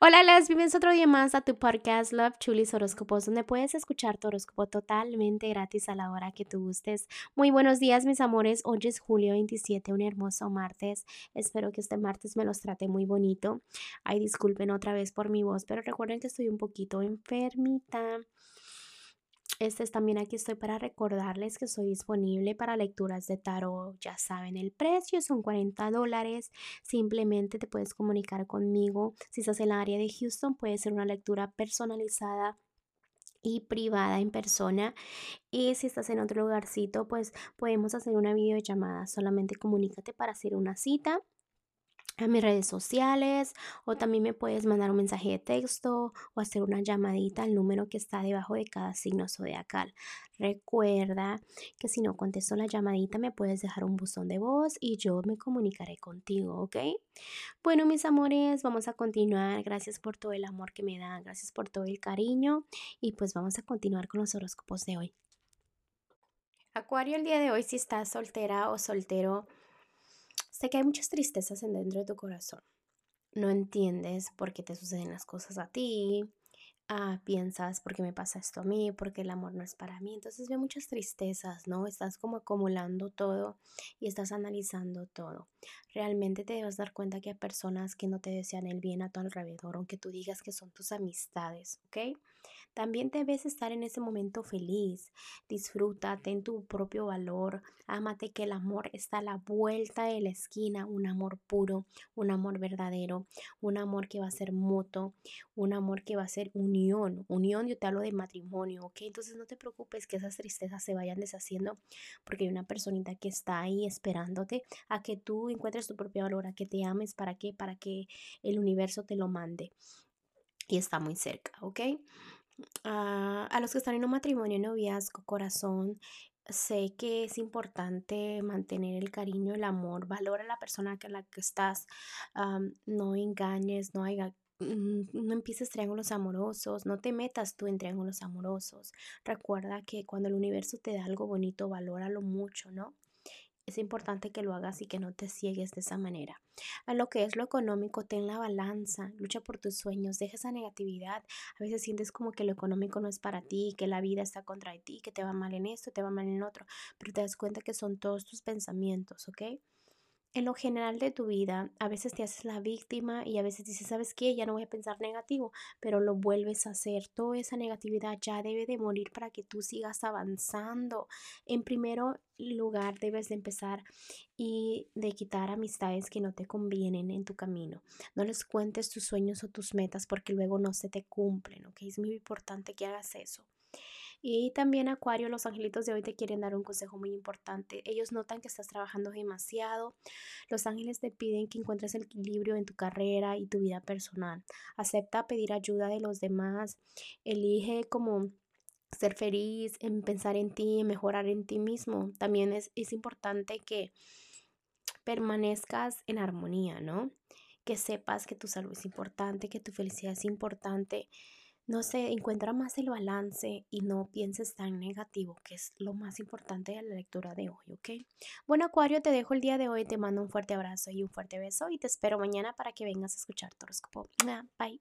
Hola, las bienvenidos otro día más a tu podcast Love Chulis Horóscopos, donde puedes escuchar tu horóscopo totalmente gratis a la hora que tú gustes. Muy buenos días, mis amores. Hoy es julio 27, un hermoso martes. Espero que este martes me los trate muy bonito. Ay, disculpen otra vez por mi voz, pero recuerden que estoy un poquito enfermita. Este es también aquí estoy para recordarles que soy disponible para lecturas de tarot. Ya saben, el precio son 40 dólares. Simplemente te puedes comunicar conmigo. Si estás en el área de Houston, puede ser una lectura personalizada y privada en persona. Y si estás en otro lugarcito, pues podemos hacer una videollamada. Solamente comunícate para hacer una cita a mis redes sociales o también me puedes mandar un mensaje de texto o hacer una llamadita al número que está debajo de cada signo zodiacal. Recuerda que si no contesto la llamadita me puedes dejar un buzón de voz y yo me comunicaré contigo, ¿ok? Bueno, mis amores, vamos a continuar. Gracias por todo el amor que me dan, gracias por todo el cariño y pues vamos a continuar con los horóscopos de hoy. Acuario, el día de hoy si estás soltera o soltero, Sé que hay muchas tristezas en dentro de tu corazón. No entiendes por qué te suceden las cosas a ti. Ah, piensas por qué me pasa esto a mí, porque el amor no es para mí. Entonces ve muchas tristezas, ¿no? Estás como acumulando todo y estás analizando todo. Realmente te debes dar cuenta que hay personas que no te desean el bien a tu alrededor, aunque tú digas que son tus amistades, ¿ok? También debes estar en ese momento feliz. Disfrútate en tu propio valor. Ámate que el amor está a la vuelta de la esquina. Un amor puro, un amor verdadero, un amor que va a ser mutuo, un amor que va a ser unión. Unión, yo te hablo de matrimonio, ¿ok? Entonces no te preocupes que esas tristezas se vayan deshaciendo porque hay una personita que está ahí esperándote a que tú encuentres tu propio valor, a que te ames. ¿Para qué? Para que el universo te lo mande. Y está muy cerca, ¿ok? a los que están en un matrimonio, noviazgo, corazón, sé que es importante mantener el cariño, el amor, valora a la persona con la que estás, no engañes, no haya mm, no empieces triángulos amorosos, no te metas tú en triángulos amorosos. Recuerda que cuando el universo te da algo bonito, valóralo mucho, ¿no? es importante que lo hagas y que no te ciegues de esa manera. A lo que es lo económico, ten la balanza, lucha por tus sueños, deja esa negatividad. A veces sientes como que lo económico no es para ti, que la vida está contra ti, que te va mal en esto, te va mal en otro, pero te das cuenta que son todos tus pensamientos, ¿ok? En lo general de tu vida, a veces te haces la víctima y a veces dices, ¿sabes qué? Ya no voy a pensar negativo, pero lo vuelves a hacer. Toda esa negatividad ya debe de morir para que tú sigas avanzando. En primero lugar, debes de empezar y de quitar amistades que no te convienen en tu camino. No les cuentes tus sueños o tus metas porque luego no se te cumplen, ¿ok? Es muy importante que hagas eso. Y también Acuario, los angelitos de hoy te quieren dar un consejo muy importante. Ellos notan que estás trabajando demasiado. Los ángeles te piden que encuentres el equilibrio en tu carrera y tu vida personal. Acepta pedir ayuda de los demás. Elige como ser feliz, en pensar en ti, en mejorar en ti mismo. También es, es importante que permanezcas en armonía, ¿no? Que sepas que tu salud es importante, que tu felicidad es importante no sé, encuentra más el balance y no pienses tan negativo, que es lo más importante de la lectura de hoy, ¿ok? Bueno, Acuario, te dejo el día de hoy, te mando un fuerte abrazo y un fuerte beso y te espero mañana para que vengas a escuchar tu horóscopo. Bye.